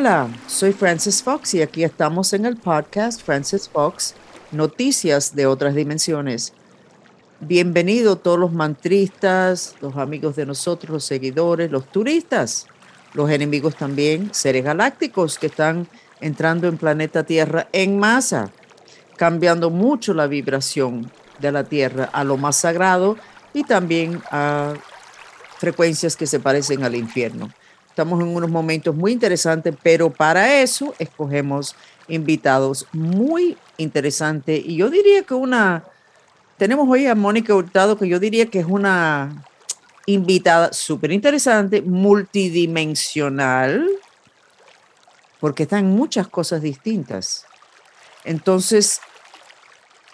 Hola, soy Francis Fox y aquí estamos en el podcast Francis Fox, Noticias de otras dimensiones. Bienvenido todos los mantristas, los amigos de nosotros, los seguidores, los turistas, los enemigos también, seres galácticos que están entrando en planeta Tierra en masa, cambiando mucho la vibración de la Tierra a lo más sagrado y también a frecuencias que se parecen al infierno. Estamos en unos momentos muy interesantes, pero para eso escogemos invitados muy interesantes. Y yo diría que una, tenemos hoy a Mónica Hurtado, que yo diría que es una invitada súper interesante, multidimensional, porque están muchas cosas distintas. Entonces,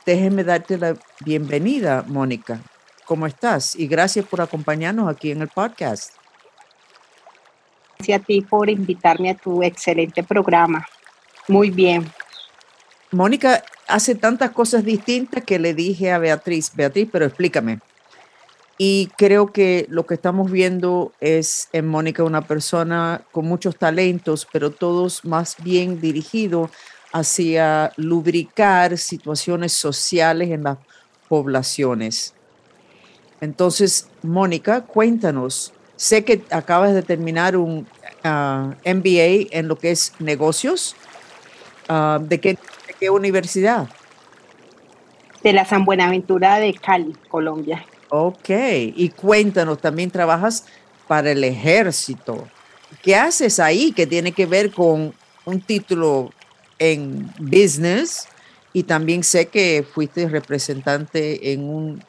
déjeme darte la bienvenida, Mónica. ¿Cómo estás? Y gracias por acompañarnos aquí en el podcast. Gracias a ti por invitarme a tu excelente programa. Muy bien. Mónica hace tantas cosas distintas que le dije a Beatriz, Beatriz, pero explícame. Y creo que lo que estamos viendo es en Mónica una persona con muchos talentos, pero todos más bien dirigidos hacia lubricar situaciones sociales en las poblaciones. Entonces, Mónica, cuéntanos, sé que acabas de terminar un ah, MBA en lo que es negocios. Ah, ¿de, qué, ¿De qué universidad? De la San Buenaventura de Cali, Colombia. Ok, y cuéntanos, también trabajas para el ejército. ¿Qué haces ahí que tiene que ver con un título en business? Y también sé que fuiste representante en un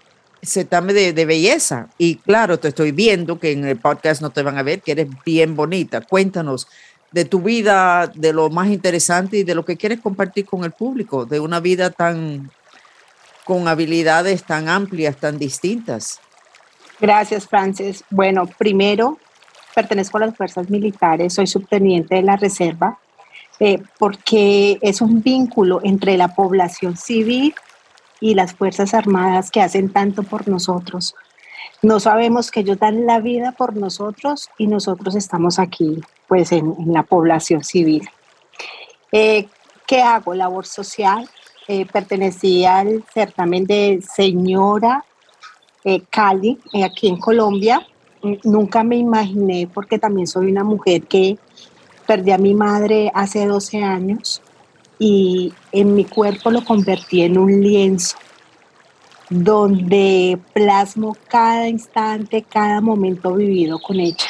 certamen de, de, belleza. Y claro, te estoy viendo que en el podcast no te van a ver, que eres bien bonita. Cuéntanos de tu vida, de lo más interesante y de lo que quieres compartir con el público, de una vida tan con habilidades tan amplias, tan distintas. Gracias, Frances. Bueno, primero, pertenezco a las fuerzas militares, soy subteniente de la reserva, eh, porque es un vínculo entre la población civil y las Fuerzas Armadas que hacen tanto por nosotros. No sabemos que ellos dan la vida por nosotros y nosotros estamos aquí, pues, en, la población civil. Eh, ¿Qué hago? Labor social, eh, pertenecía al certamen de señora eh, Cali, eh, aquí en Colombia. Nunca me imaginé, porque también soy una mujer que perdí a mi madre hace 12 años y en mi cuerpo lo convertí en un lienzo donde plasmo cada instante, cada momento vivido con ella.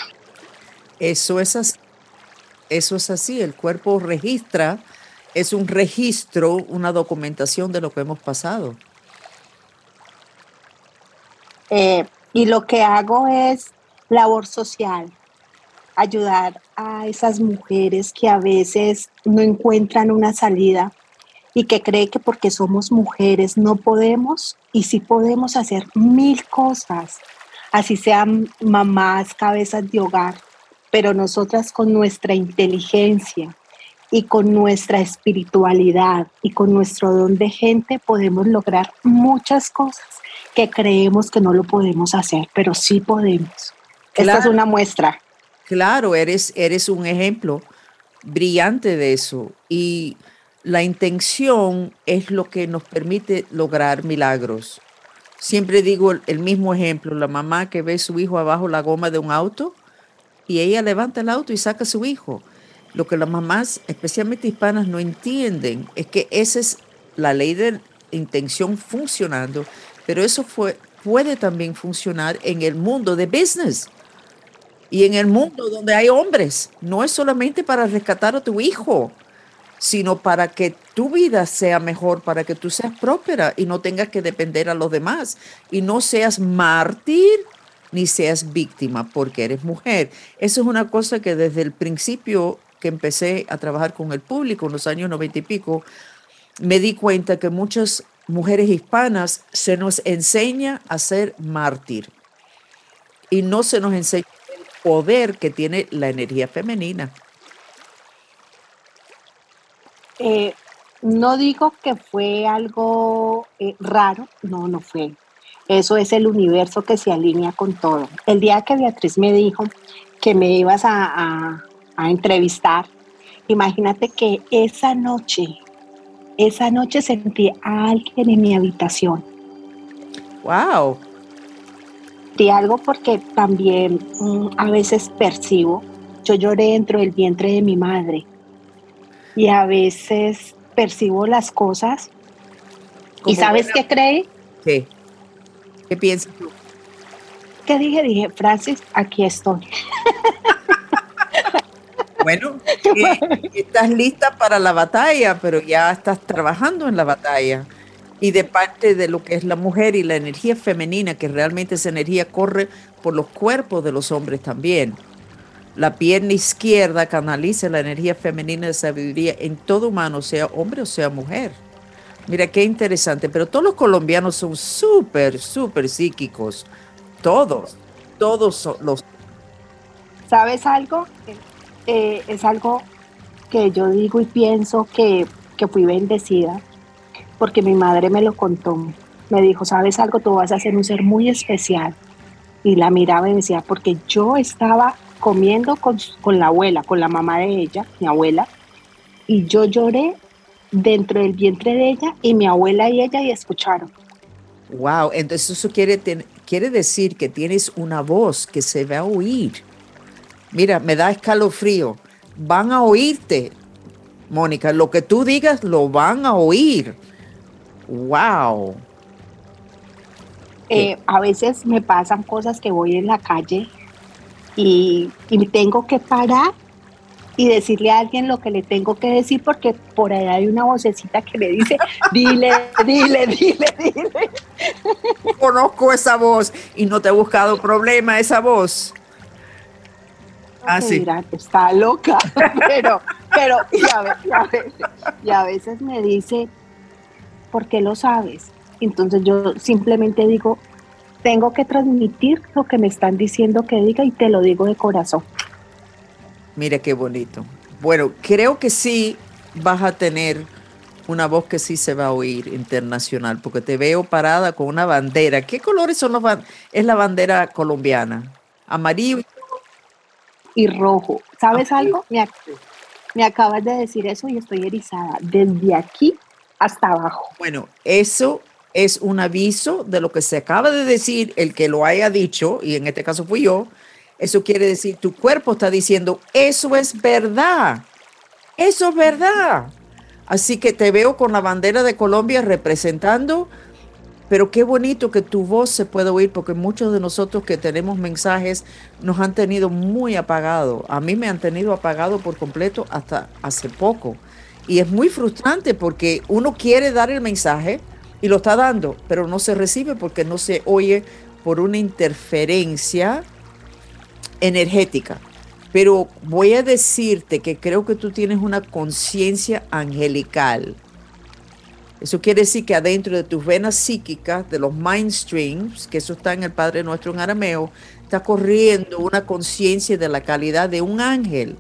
Eso es así. Eso es así. El cuerpo registra es un registro, una documentación de lo que hemos pasado. Eh, y lo que hago es labor social, ayudar a esas mujeres que a veces no encuentran una salida y que creen que porque somos mujeres no podemos y sí podemos hacer mil cosas, así sean mamás, cabezas de hogar, pero nosotras con nuestra inteligencia, y con nuestra espiritualidad y con nuestro don de gente podemos lograr muchas cosas que creemos que no lo podemos hacer, pero sí podemos. Esta es una muestra. Claro, eres, eres un ejemplo brillante de eso. Y la intención es lo que nos permite lograr milagros. Siempre digo el, mismo ejemplo, la mamá que ve a su hijo abajo la goma de un auto y ella levanta el auto y saca a su hijo. Lo que las mamás, especialmente hispanas, no entienden es que esa es la ley de intención funcionando, pero eso fue, puede también funcionar en el mundo de business y en el mundo donde hay hombres. No es solamente para rescatar a tu hijo, sino para que tu vida sea mejor, para que tú seas próspera y no tengas que depender a los demás y no seas mártir ni seas víctima porque eres mujer. Eso es una cosa que desde el principio que empecé a trabajar con el público en los años noventa y pico, me di cuenta que muchas mujeres hispanas se nos enseña a ser mártir y no se nos enseña poder que tiene la energía femenina. Eh, no digo que fue algo eh, raro, no, no fue. Eso es el universo que se alinea con todo. El día que Beatriz me dijo que me ibas a, a entrevistar, Imagínate que esa noche, esa noche sentí a alguien en mi habitación. Wow. Sentí algo porque también mm, a veces percibo. Yo lloré dentro del vientre de mi madre y a veces percibo las cosas. ¿Y sabes qué creí? ¿Qué? ¿Qué piensas tú? ¿Qué dije? Dije, Francis, aquí estoy. Bueno, estás lista para la batalla, pero ya estás trabajando en la batalla. Y de parte de lo que es la mujer y la energía femenina, que realmente esa energía corre por los cuerpos de los hombres también. La pierna izquierda canaliza la energía femenina de sabiduría en todo humano, sea hombre o sea mujer. Mira qué interesante, pero todos los colombianos son súper, súper psíquicos. Todos, todos los... ¿Sabes algo? Eh, es algo que yo digo y pienso que, que fui bendecida, porque mi madre me lo contó. Me dijo, ¿sabes algo? Tú vas a ser un ser muy especial. Y la miraba y decía, porque yo estaba comiendo con, con, la abuela, con la mamá de ella, mi abuela, y yo lloré dentro del vientre de ella y mi abuela y ella y escucharon. Wow, entonces eso quiere, quiere decir que tienes una voz que se va a oír Mira, me da escalofrío. Van a oírte, Mónica. Lo que tú digas lo van a oír. ¡Wow! Eh, a veces me pasan cosas que voy en la calle y, y tengo que parar y decirle a alguien lo que le tengo que decir porque por ahí hay una vocecita que me dice, dile, dile, dile, dile. Conozco esa voz y no te he buscado problema esa voz. Ah, sí. está loca, pero, pero y a, veces, me dice, ¿por qué lo sabes? Entonces yo simplemente digo, tengo que transmitir lo que me están diciendo que diga y te lo digo de corazón. Mira qué bonito. Bueno, creo que sí vas a tener una voz que sí se va a oír internacional, porque te veo parada con una bandera. ¿Qué colores son los Es la bandera colombiana. Amarillo y rojo. ¿Sabes algo? Me, me acabas de decir eso y estoy erizada, desde aquí hasta abajo. Bueno, eso es un aviso de lo que se acaba de decir, el que lo haya dicho, y en este caso fui yo, eso quiere decir, tu cuerpo está diciendo, eso es verdad, eso es verdad. Así que te veo con la bandera de Colombia representando pero qué bonito que tu voz se pueda oír, porque muchos de nosotros que tenemos mensajes nos han tenido muy apagado. A mí me han tenido apagado por completo hasta hace poco. Y es muy frustrante porque uno quiere dar el mensaje y lo está dando, pero no se recibe porque no se oye por una interferencia energética. Pero voy a decirte que creo que tú tienes una conciencia angelical eso quiere decir que adentro de tus venas psíquicas, de los mind streams, que eso está en el Padre Nuestro en arameo, está corriendo una conciencia de la calidad de un ángel.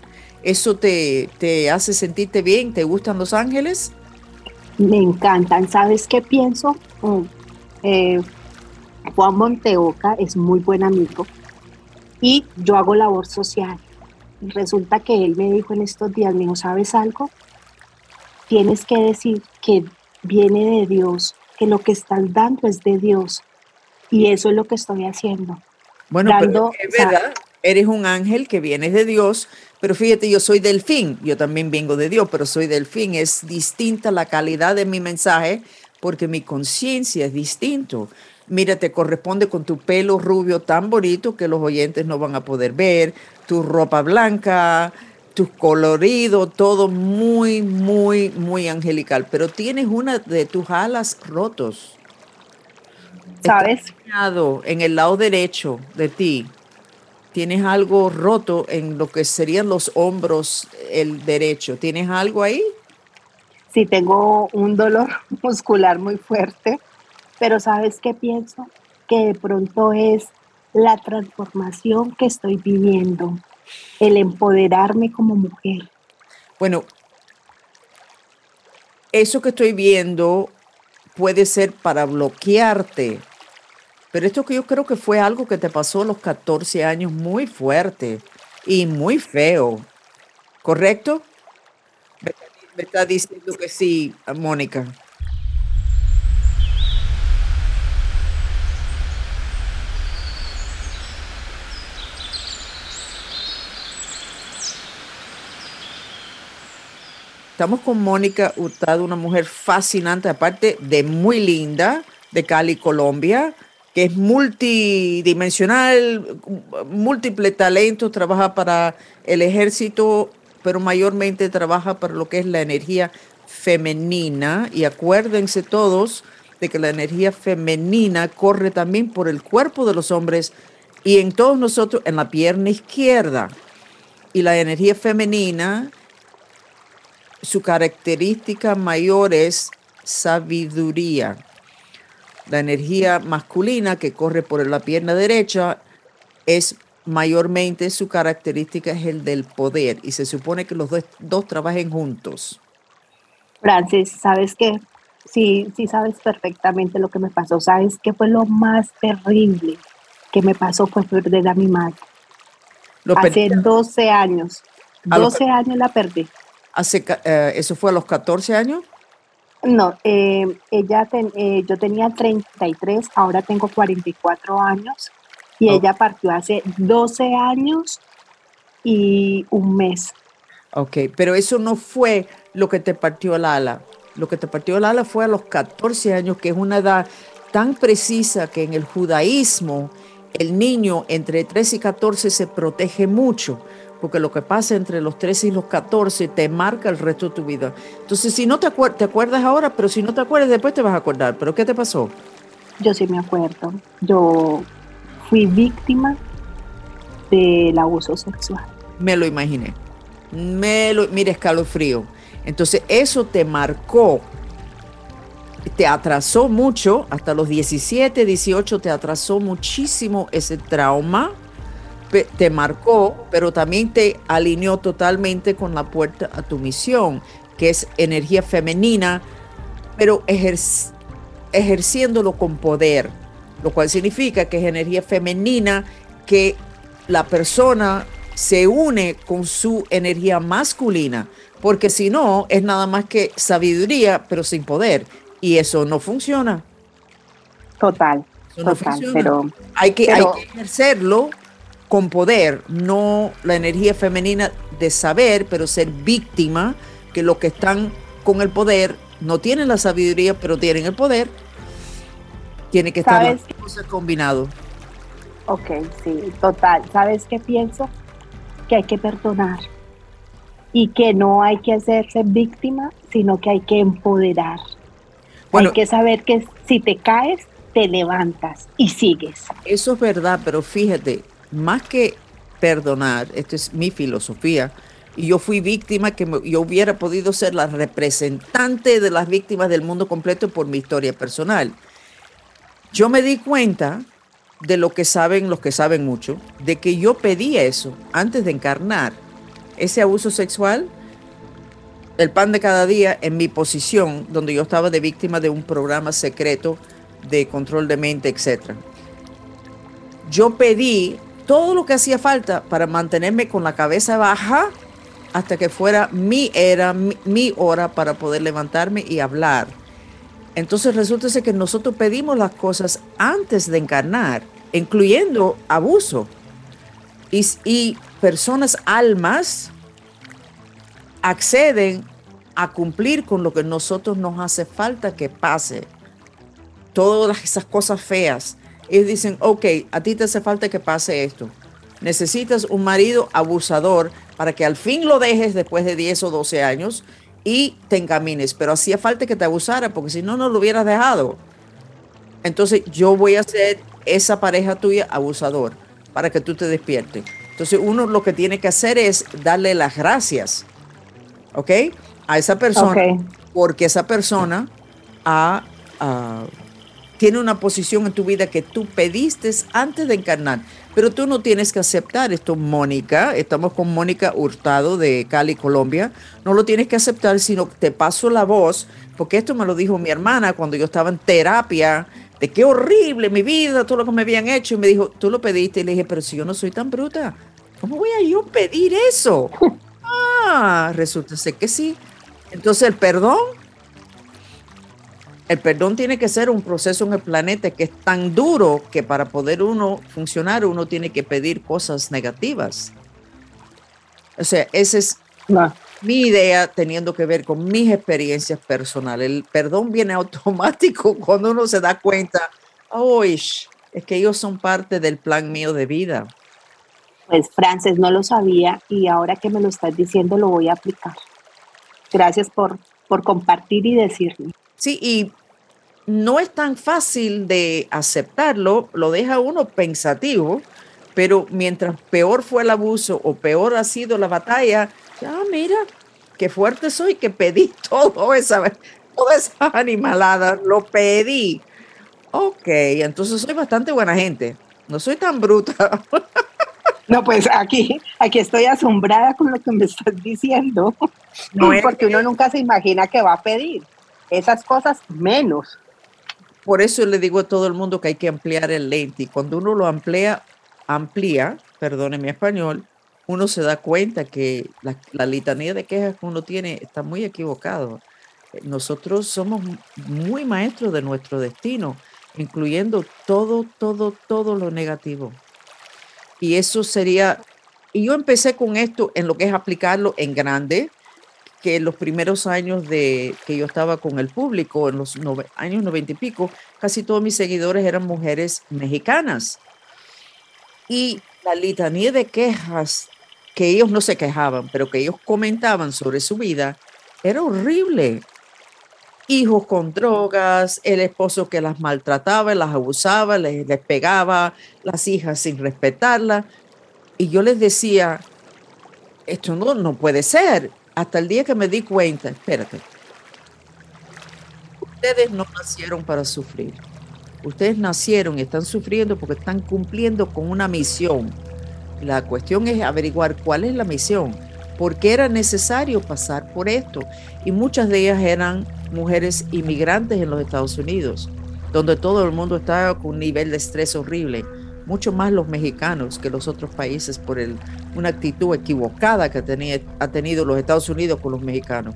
¿Eso te, te hace sentirte bien? ¿Te gustan los ángeles? Me encantan. ¿Sabes qué pienso? Mm, eh, Juan Monteoca es muy buen amigo y yo hago labor social. Resulta que él me dijo en estos días, me dijo, ¿sabes algo? Tienes que decir que viene de Dios, que lo que estás dando es de Dios. Y eso es lo que estoy haciendo. Bueno, pero es verdad, eres un ángel que vienes de Dios, pero fíjate, yo soy delfín, yo también vengo de Dios, pero soy delfín. Es distinta la calidad de mi mensaje porque mi conciencia es distinto. Mira, te corresponde con tu pelo rubio tan bonito que los oyentes no van a poder ver, tu ropa blanca, tu colorido, todo muy, muy, muy angelical, pero tienes una de tus alas rotos. ¿Sabes? En el lado derecho de ti. Tienes algo roto en lo que serían los hombros, el derecho. ¿Tienes algo ahí? Sí, tengo un dolor muscular muy fuerte, pero ¿sabes qué pienso? Que de pronto es la transformación que estoy viviendo el empoderarme como mujer. Bueno, eso que estoy viendo puede ser para bloquearte, pero esto que yo creo que fue algo que te pasó a los 14 años muy fuerte y muy feo, ¿correcto? Me está diciendo que sí, Mónica. Estamos con Mónica Hurtado, una mujer fascinante, aparte de muy linda, de Cali, Colombia, que es multidimensional, múltiple talento, trabaja para el ejército, pero mayormente trabaja para lo que es la energía femenina. Y acuérdense todos de que la energía femenina corre también por el cuerpo de los hombres y en todos nosotros en la pierna izquierda. Y la energía femenina su característica mayor es sabiduría. La energía masculina que corre por la pierna derecha es mayormente su característica es el del poder y se supone que los dos, trabajen juntos. Francis, ¿sabes qué? Sí, sí sabes perfectamente lo que me pasó. ¿Sabes qué fue lo más terrible que me pasó? Fue perder a mi madre. Hace 12 años. 12 años la perdí. Hace, eh, ¿Eso fue a los 14 años? No, eh, ella eh, yo tenía 33, ahora tengo 44 años y ella partió hace 12 años y un mes. Ok, pero eso no fue lo que te partió el ala. Lo que te partió el ala fue a los 14 años, que es una edad tan precisa que en el judaísmo el niño entre 13 y 14 se protege mucho porque lo que pasa entre los 13 y los 14 te marca el resto de tu vida. Entonces, si no te, te acuerdas ahora, pero si no te acuerdas, después te vas a acordar. ¿Pero qué te pasó? Yo sí me acuerdo. Yo fui víctima del abuso sexual. Me lo imaginé. Me lo, mira, escalofrío. Entonces, eso te marcó, te atrasó mucho, hasta los 17, 18, te atrasó muchísimo ese trauma te marcó, pero también te alineó totalmente con la puerta a tu misión, que es energía femenina, pero ejerciéndolo con poder, lo cual significa que es energía femenina que la persona se une con su energía masculina, porque si no, es nada más que sabiduría, pero sin poder, y eso no funciona. Total, total, pero hay que, hay que ejercerlo con poder, no la energía femenina de saber, pero ser víctima, que los que están con el poder no tienen la sabiduría, pero tienen el poder. Tiene que estar las cosas combinado. Ok, sí, total. ¿Sabes qué pienso? Que hay que perdonar y que no hay que hacerse víctima, sino que hay que empoderar. hay que saber que si te caes, te levantas y sigues. Eso es verdad, pero fíjate, más que perdonar, esto es mi filosofía, y yo fui víctima que yo hubiera podido ser la representante de las víctimas del mundo completo por mi historia personal. Yo me di cuenta de lo que saben los que saben mucho, de que yo pedí eso antes de encarnar ese abuso sexual, el pan de cada día en mi posición, donde yo estaba de víctima de un programa secreto de control de mente, etc. Yo pedí todo lo que hacía falta para mantenerme con la cabeza baja hasta que fuera mi era, mi, hora para poder levantarme y hablar. Entonces resulta ser que nosotros pedimos las cosas antes de encarnar, incluyendo abuso. Y, y personas almas acceden a cumplir con lo que nosotros nos hace falta que pase. Todas esas cosas feas y dicen, ok, a ti te hace falta que pase esto. Necesitas un marido abusador para que al fin lo dejes después de 10 o 12 años y te encamines. Pero hacía falta que te abusara porque si no, no lo hubieras dejado. Entonces yo voy a ser esa pareja tuya abusador para que tú te despiertes. Entonces uno lo que tiene que hacer es darle las gracias, ¿ok? A esa persona, porque esa persona ha tiene una posición en tu vida que tú pediste antes de encarnar. Pero tú no tienes que aceptar esto, Mónica. Estamos con Mónica Hurtado de Cali, Colombia. No lo tienes que aceptar, sino que te paso la voz, porque esto me lo dijo mi hermana cuando yo estaba en terapia, de qué horrible mi vida, todo lo que me habían hecho. Y me dijo, tú lo pediste. Y le dije, pero si yo no soy tan bruta, ¿cómo voy a yo pedir eso? Ah, resulta ser que sí. Entonces el perdón, el perdón tiene que ser un proceso en el planeta que es tan duro que para poder uno funcionar uno tiene que pedir cosas negativas. O sea, esa es mi idea teniendo que ver con mis experiencias personales. El perdón viene automático cuando uno se da cuenta, oh, es que ellos son parte del plan mío de vida. Pues Frances no lo sabía y ahora que me lo estás diciendo lo voy a aplicar. Gracias por, por compartir y decirme. Sí, y no es tan fácil de aceptarlo, lo deja uno pensativo, pero mientras peor fue el abuso o peor ha sido la batalla, ya mira, qué fuerte soy que pedí todo esa, todas esas animaladas, lo pedí. Ok, entonces soy bastante buena gente, no soy tan bruta. No, pues aquí, aquí estoy asombrada con lo que me estás diciendo, no porque uno nunca se imagina que va a pedir esas cosas menos. Por eso le digo a todo el mundo que hay que ampliar el lente y cuando uno lo amplía, amplía, perdone mi español, uno se da cuenta que la, la, litanía de quejas que uno tiene está muy equivocado. Nosotros somos muy maestros de nuestro destino, incluyendo todo, todo, todo lo negativo. Y eso sería, y yo empecé con esto en lo que es aplicarlo en grande, que en los primeros años de que yo estaba con el público, en los años noventa y pico, casi todos mis seguidores eran mujeres mexicanas. Y la litanía de quejas que ellos no se quejaban, pero que ellos comentaban sobre su vida, era horrible. Hijos con drogas, el esposo que las maltrataba, las abusaba, les, les pegaba, las hijas sin respetarla. Y yo les decía, esto no, no puede ser. Hasta el día que me di cuenta, espérate, ustedes no nacieron para sufrir. Ustedes nacieron y están sufriendo porque están cumpliendo con una misión. La cuestión es averiguar cuál es la misión, por qué era necesario pasar por esto. Y muchas de ellas eran mujeres inmigrantes en los Estados Unidos, donde todo el mundo estaba con un nivel de estrés horrible, mucho más los mexicanos que los otros países por el, una actitud equivocada que tenía, ha tenido los Estados Unidos con los mexicanos.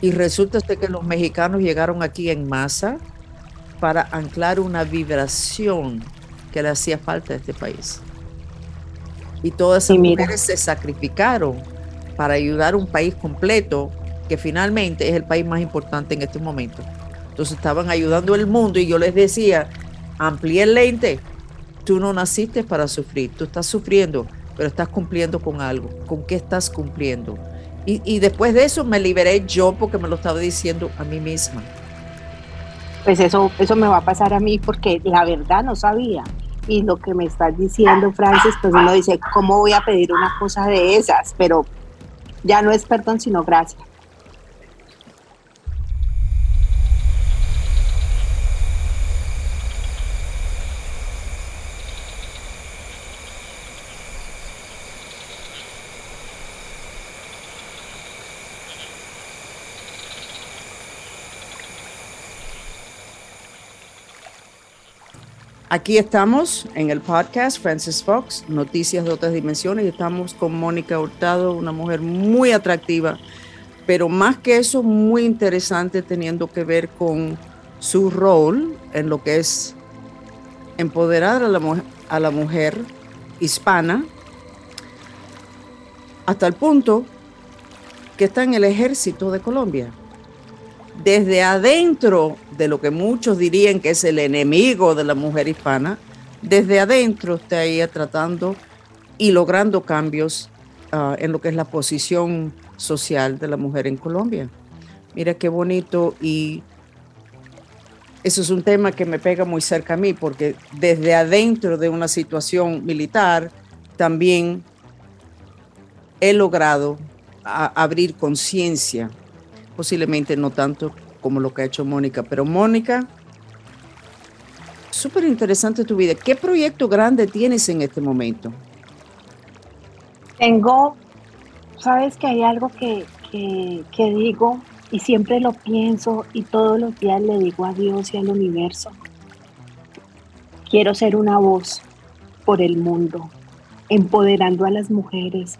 Y resulta que los mexicanos llegaron aquí en masa para anclar una vibración que le hacía falta a este país. Y todas esas mujeres se sacrificaron para ayudar a un país completo que finalmente es el país más importante en este momento. Entonces estaban ayudando al mundo y yo les decía, amplíe el lente, tú no naciste para sufrir, tú estás sufriendo, pero estás cumpliendo con algo. ¿Con qué estás cumpliendo? Y, y después de eso me liberé yo porque me lo estaba diciendo a mí misma pues eso, eso me va a pasar a mí porque la verdad no sabía. Y lo que me estás diciendo, Francis, pues uno dice, ¿cómo voy a pedir una cosa de esas? Pero ya no es perdón, sino gracias. Aquí estamos en el podcast Francis Fox, Noticias de otras dimensiones, y estamos con Mónica Hurtado, una mujer muy atractiva, pero más que eso, muy interesante teniendo que ver con su rol en lo que es empoderar a la, a la mujer hispana, hasta el punto que está en el ejército de Colombia desde adentro de lo que muchos dirían que es el enemigo de la mujer hispana, desde adentro está ella tratando y logrando cambios ah, en lo que es la posición social de la mujer en Colombia. Mira qué bonito y eso es un tema que me pega muy cerca a mí porque desde adentro de una situación militar también he logrado abrir conciencia posiblemente no tanto como lo que ha hecho Mónica, pero Mónica, súper interesante tu vida. ¿Qué proyecto grande tienes en este momento? Tengo, sabes que hay algo que, que digo y siempre lo pienso y todos los días le digo a Dios y al universo. Quiero ser una voz por el mundo, empoderando a las mujeres,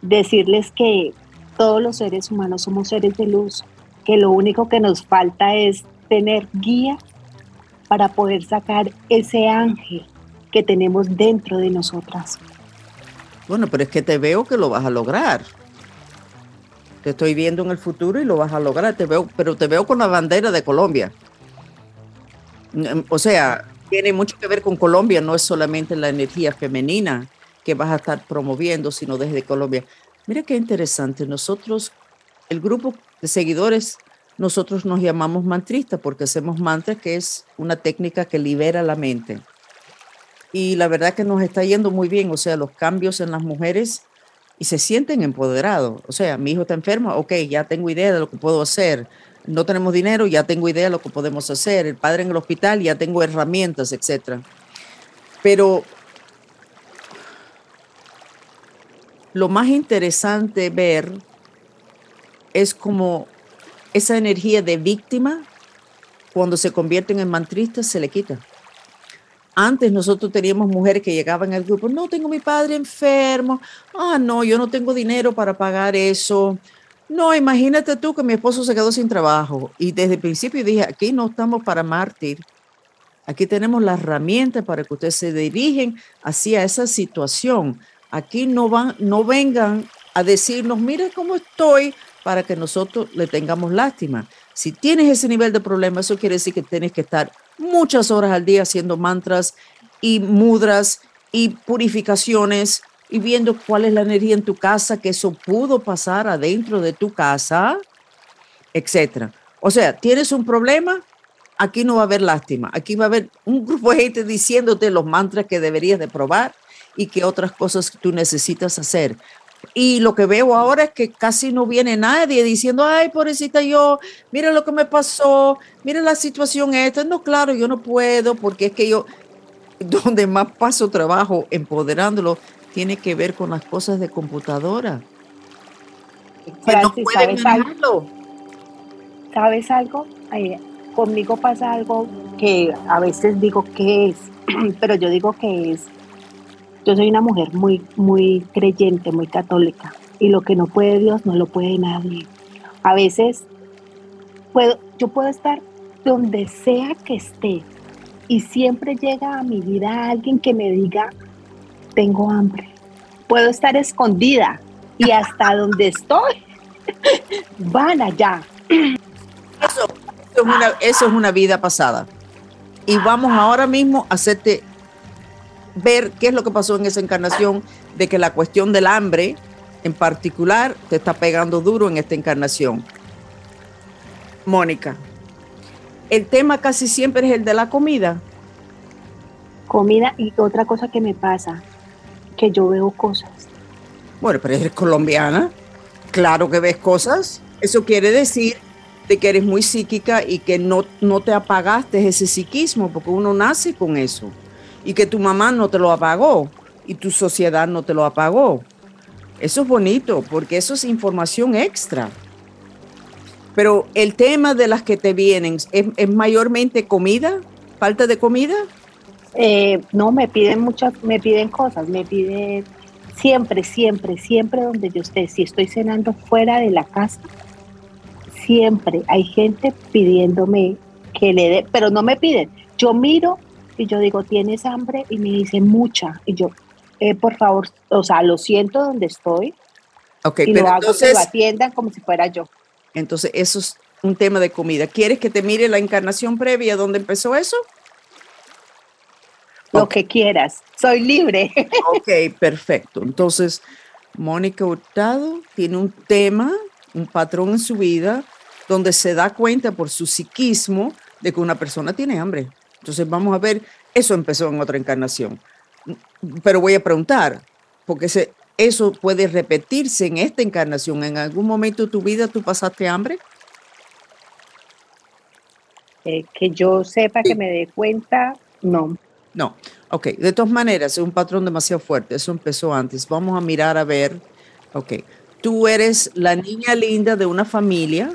decirles que todos los seres humanos somos seres de luz, que lo único que nos falta es tener guía para poder sacar ese ángel que tenemos dentro de nosotras. Bueno, pero es que te veo que lo vas a lograr. Te estoy viendo en el futuro y lo vas a lograr, te veo, pero te veo con la bandera de Colombia. O sea, tiene mucho que ver con Colombia, no es solamente la energía femenina que vas a estar promoviendo, sino desde Colombia. Mira qué interesante, nosotros, el grupo de seguidores, nosotros nos llamamos mantristas porque hacemos mantras, que es una técnica que libera la mente. Y la verdad que nos está yendo muy bien, o sea, los cambios en las mujeres y se sienten empoderados. O sea, mi hijo está enfermo, ok, ya tengo idea de lo que puedo hacer no tenemos dinero, ya tengo idea de lo que podemos hacer, el padre en el hospital, ya tengo herramientas, etc. Pero lo más interesante ver es como esa energía de víctima, cuando se convierten en mantristas, se le quita. Antes nosotros teníamos mujeres que llegaban al grupo, no, tengo mi padre enfermo, ah, no, yo no tengo dinero para pagar eso, no, imagínate tú que mi esposo se quedó sin trabajo y desde el principio dije, aquí no estamos para mártir, aquí tenemos la herramienta para que ustedes se dirigen hacia esa situación. Aquí no van, no vengan a decirnos, mire cómo estoy para que nosotros le tengamos lástima. Si tienes ese nivel de problema, eso quiere decir que tienes que estar muchas horas al día haciendo mantras y mudras y purificaciones y viendo cuál es la energía en tu casa, que eso pudo pasar adentro de tu casa, etcétera. O sea, tienes un problema, aquí no va a haber lástima, aquí va a haber un grupo de gente diciéndote los mantras que deberías de probar y que otras cosas que tú necesitas hacer. Y lo que veo ahora es que casi no viene nadie diciendo, ay, pobrecita yo, mira lo que me pasó, mira la situación esta. No, claro, yo no puedo porque es que yo, donde más paso trabajo empoderándolo, tiene que ver con las cosas de computadora. ¿sabes algo? ¿Sabes algo? conmigo pasa algo que a veces digo que es, pero yo digo que es. Yo soy una mujer muy, muy creyente, muy católica, y lo que no puede Dios no lo puede nadie. A veces puedo, yo puedo estar donde sea que esté, y siempre llega a mi vida alguien que me diga, tengo hambre. Puedo estar escondida y hasta donde estoy van allá. Eso, eso, es una, vida pasada. Y vamos ahora mismo a hacerte ver qué es lo que pasó en esa encarnación, de que la cuestión del hambre en particular te está pegando duro en esta encarnación. Mónica, el tema casi siempre es el de la comida. Comida y otra cosa que me pasa, que yo veo cosas. Bueno, pero eres colombiana, claro que ves cosas. Eso quiere decir de que eres muy psíquica y que no, no te apagaste ese psiquismo, porque uno nace con eso. Y que tu mamá no te lo apagó y tu sociedad no te lo apagó. Eso es bonito, porque eso es información extra. Pero el tema de las que te vienen, ¿es, mayormente comida? ¿Falta de comida? Eh, no, me piden muchas, me piden cosas, me piden siempre, siempre, siempre donde yo esté. Si estoy cenando fuera de la casa, siempre hay gente pidiéndome que le dé, pero no me piden. Yo miro y yo digo, ¿tienes hambre? Y me dicen mucha. Y yo, eh, por favor, o sea, lo siento donde estoy. Ok, y pero lo entonces, lo atiendan como si fuera yo. Entonces, eso es un tema de comida. ¿Quieres que te mire la encarnación previa donde empezó eso? lo que quieras, soy libre. Ok, perfecto. Entonces, Mónica Hurtado tiene un tema, un patrón en su vida donde se da cuenta por su psiquismo de que una persona tiene hambre. Entonces, vamos a ver, eso empezó en otra encarnación. Pero voy a preguntar, porque eso puede repetirse en esta encarnación. ¿En algún momento de tu vida tú pasaste hambre? Eh, que yo sepa, que me dé cuenta, no. No, ok. De todas maneras, es un patrón demasiado fuerte. Eso empezó antes. Vamos a mirar a ver. Ok. Tú eres la niña linda de una familia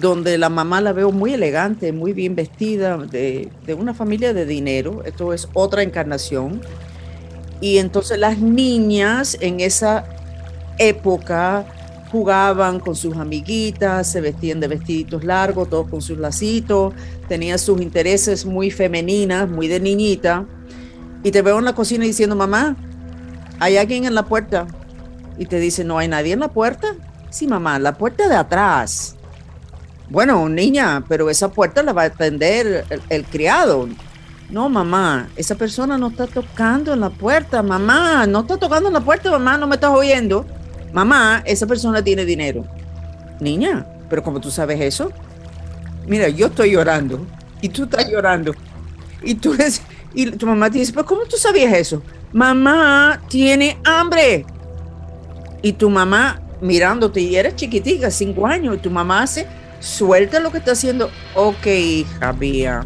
donde la mamá la veo muy elegante, muy bien vestida, de, de una familia de dinero. Esto es otra encarnación. Y entonces las niñas en esa época jugaban con sus amiguitas, se vestían de vestiditos largos, todos con sus lacitos, tenían sus intereses muy femeninas, muy de niñita. Y te veo en la cocina diciendo, mamá, hay alguien en la puerta. Y te dice, no hay nadie en la puerta. Sí, mamá, la puerta de atrás. Bueno, niña, pero esa puerta la va a atender el, criado. No, mamá, esa persona no está tocando en la puerta. Mamá, no está tocando en la puerta, mamá, no me estás oyendo. Mamá, esa persona tiene dinero. Niña, pero como tú sabes eso, mira, yo estoy llorando y tú estás llorando. Y tú y tu mamá te dice, pero ¿cómo tú sabías eso? Mamá tiene hambre. Y tu mamá mirándote y eres chiquitica, cinco años, y tu mamá hace, suelta lo que está haciendo. Ok, hija mía,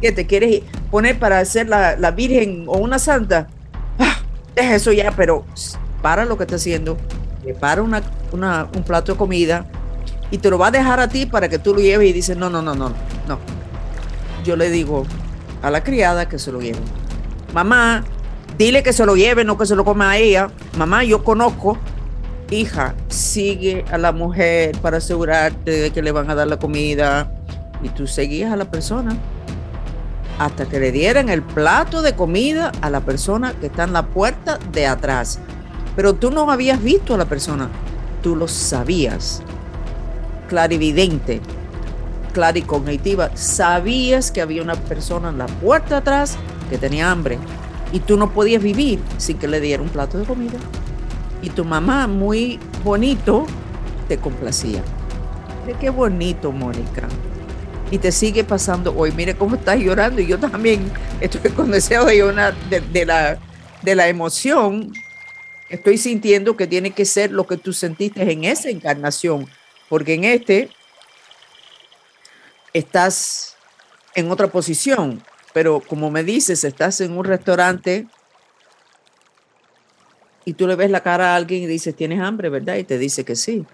¿qué te quieres poner para ser la, virgen o una santa? Ah, deja eso ya, pero para lo que está haciendo prepara una, un plato de comida y te lo va a dejar a ti para que tú lo lleves y dices, no, no, no, no, no. Yo le digo a la criada que se lo lleve. Mamá, dile que se lo lleve, no que se lo coma a ella. Mamá, yo conozco. Hija, sigue a la mujer para asegurarte de que le van a dar la comida. Y tú seguías a la persona hasta que le dieran el plato de comida a la persona que está en la puerta de atrás. Pero tú no habías visto a la persona, tú lo sabías. Clarividente, claricognitiva, sabías que había una persona en la puerta atrás que tenía hambre y tú no podías vivir sin que le diera un plato de comida. Y tu mamá, muy bonito, te complacía. qué bonito, Mónica. Y te sigue pasando hoy. Mire cómo estás llorando. Y yo también estoy con deseo de, una, de, la, de la emoción estoy sintiendo que tiene que ser lo que tú sentiste en esa encarnación, porque en este estás en otra posición, pero como me dices, estás en un restaurante y tú le ves la cara a alguien y dices, tienes hambre, ¿verdad? Y te dice que sí,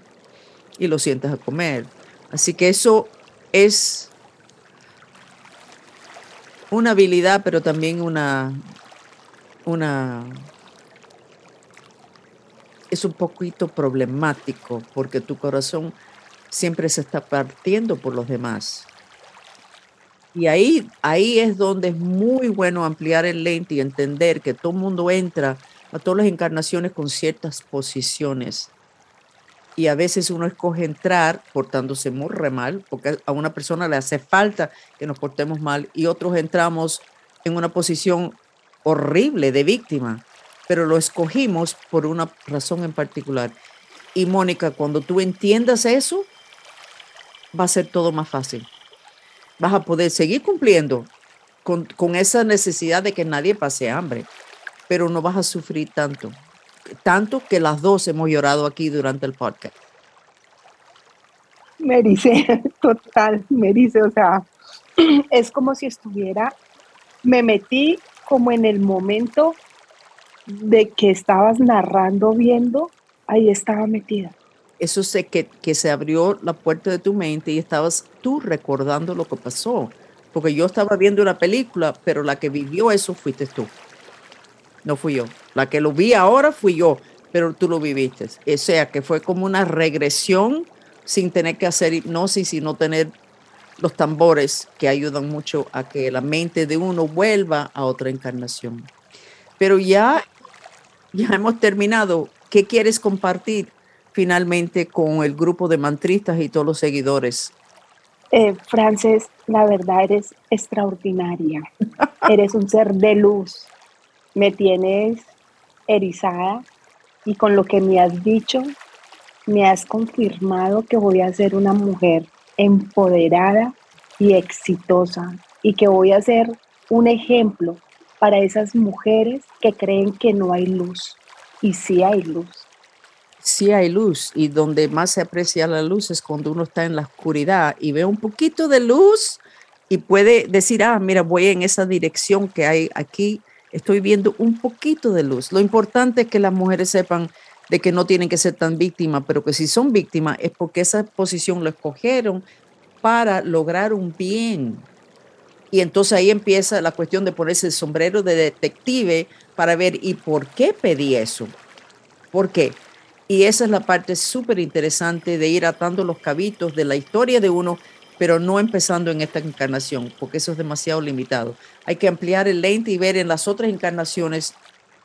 y lo sientas a comer. Así que eso es una habilidad, pero también una, una es un poquito problemático porque tu corazón siempre se está partiendo por los demás. Y ahí, ahí es donde es muy bueno ampliar el lente y entender que todo el mundo entra a todas las encarnaciones con ciertas posiciones. Y a veces uno escoge entrar portándose muy mal, porque a una persona le hace falta que nos portemos mal, y otros entramos en una posición horrible de víctima pero lo escogimos por una razón en particular. Y Mónica, cuando tú entiendas eso, va a ser todo más fácil. Vas a poder seguir cumpliendo con, esa necesidad de que nadie pase hambre, pero no vas a sufrir tanto. Tanto que las dos hemos llorado aquí durante el podcast. Me dice, total, me dice, o sea, es como si estuviera, me metí como en el momento de que estabas narrando, viendo, ahí estaba metida. Eso sé que, que se abrió la puerta de tu mente y estabas tú recordando lo que pasó. Porque yo estaba viendo una película, pero la que vivió eso fuiste tú. No fui yo. La que lo vi ahora fui yo, pero tú lo viviste. O sea, que fue como una regresión sin tener que hacer hipnosis y no tener los tambores que ayudan mucho a que la mente de uno vuelva a otra encarnación. Pero ya ya hemos terminado. ¿Qué quieres compartir finalmente con el grupo de mantristas y todos los seguidores? Eh, Frances, la verdad eres extraordinaria. eres un ser de luz. Me tienes erizada y con lo que me has dicho, me has confirmado que voy a ser una mujer empoderada y exitosa y que voy a ser un ejemplo para esas mujeres que creen que no hay luz. Y sí hay luz. Sí hay luz y donde más se aprecia la luz es cuando uno está en la oscuridad y ve un poquito de luz y puede decir, ah, mira, voy en esa dirección que hay aquí, estoy viendo un poquito de luz. Lo importante es que las mujeres sepan de que no tienen que ser tan víctimas, pero que si son víctimas es porque esa posición lo escogieron para lograr un bien, y entonces ahí empieza la cuestión de ponerse el sombrero de detective para ver, ¿y por qué pedí eso? ¿Por qué? Y esa es la parte súper interesante de ir atando los cabitos de la historia de uno, pero no empezando en esta encarnación, porque eso es demasiado limitado. Hay que ampliar el lente y ver en las otras encarnaciones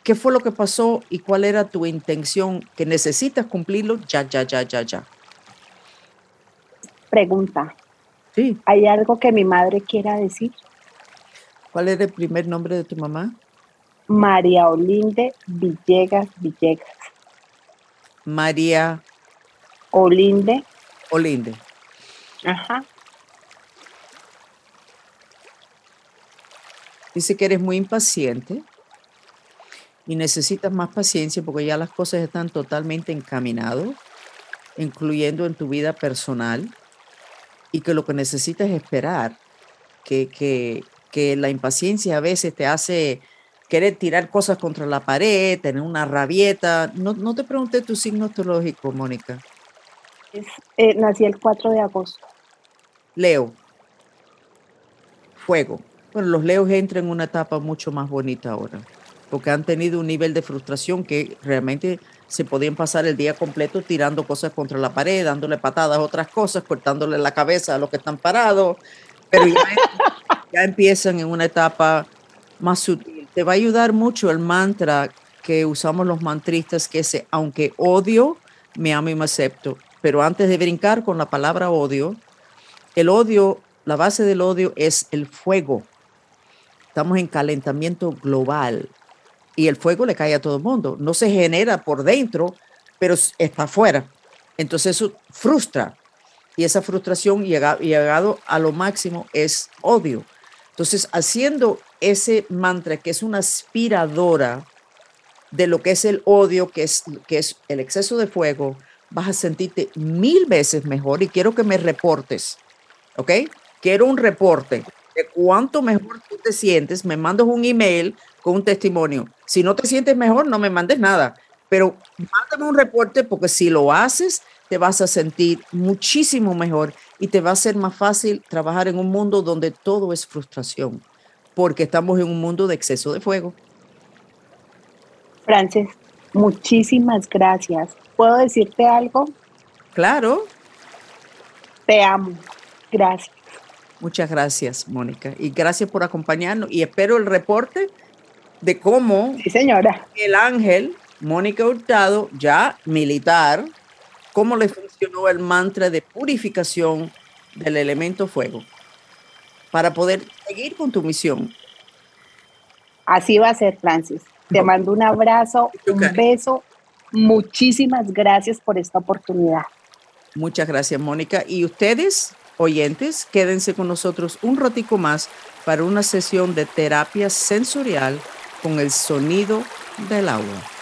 qué fue lo que pasó y cuál era tu intención, que necesitas cumplirlo ya, ya, ya, ya, ya. Pregunta. Sí. ¿Hay algo que mi madre quiera decir? ¿Cuál es el primer nombre de tu mamá? María Olinde Villegas Villegas. María Olinde. Olinde. Ajá. Dice que eres muy impaciente y necesitas más paciencia porque ya las cosas están totalmente encaminadas, incluyendo en tu vida personal, y que lo que necesitas es esperar, que, que, que la impaciencia a veces te hace querer tirar cosas contra la pared, tener una rabieta. No, no te pregunté tu signo astrológico, Mónica. Eh, nací el 4 de agosto. Leo. Fuego. Bueno, los leos entran en una etapa mucho más bonita ahora, porque han tenido un nivel de frustración que realmente se podían pasar el día completo tirando cosas contra la pared, dándole patadas a otras cosas, cortándole la cabeza a los que están parados, pero ya, ya empiezan en una etapa más sutil. Te va a ayudar mucho el mantra que usamos los mantristas, que es, aunque odio, me amo y me acepto. Pero antes de brincar con la palabra odio, el odio, la base del odio es el fuego. Estamos en calentamiento global y el fuego le cae a todo el mundo. No se genera por dentro, pero está afuera. Entonces eso frustra y esa frustración llegado a lo máximo es odio. Entonces, haciendo ese mantra que es una aspiradora de lo que es el odio, que es, que es el exceso de fuego, vas a sentirte mil veces mejor y quiero que me reportes, ¿ok? Quiero un reporte de cuánto mejor tú te sientes, me mandas un email con un testimonio. Si no te sientes mejor, no me mandes nada, pero mándame un reporte porque si lo haces, te vas a sentir muchísimo mejor y te va a ser más fácil trabajar en un mundo donde todo es frustración, porque estamos en un mundo de exceso de fuego. Frances, muchísimas gracias. ¿Puedo decirte algo? Claro. Te amo. Gracias. Muchas gracias, Mónica. Y gracias por acompañarnos. Y espero el reporte de cómo sí, señora. el ángel, Mónica Hurtado, ya militar, cómo le funcionó el mantra de purificación del elemento fuego para poder seguir con tu misión. Así va a ser, Francis. Te mando un abrazo, un beso. Muchísimas gracias por esta oportunidad. Muchas gracias, Mónica. Y ustedes, oyentes, quédense con nosotros un ratico más para una sesión de terapia sensorial con el sonido del agua.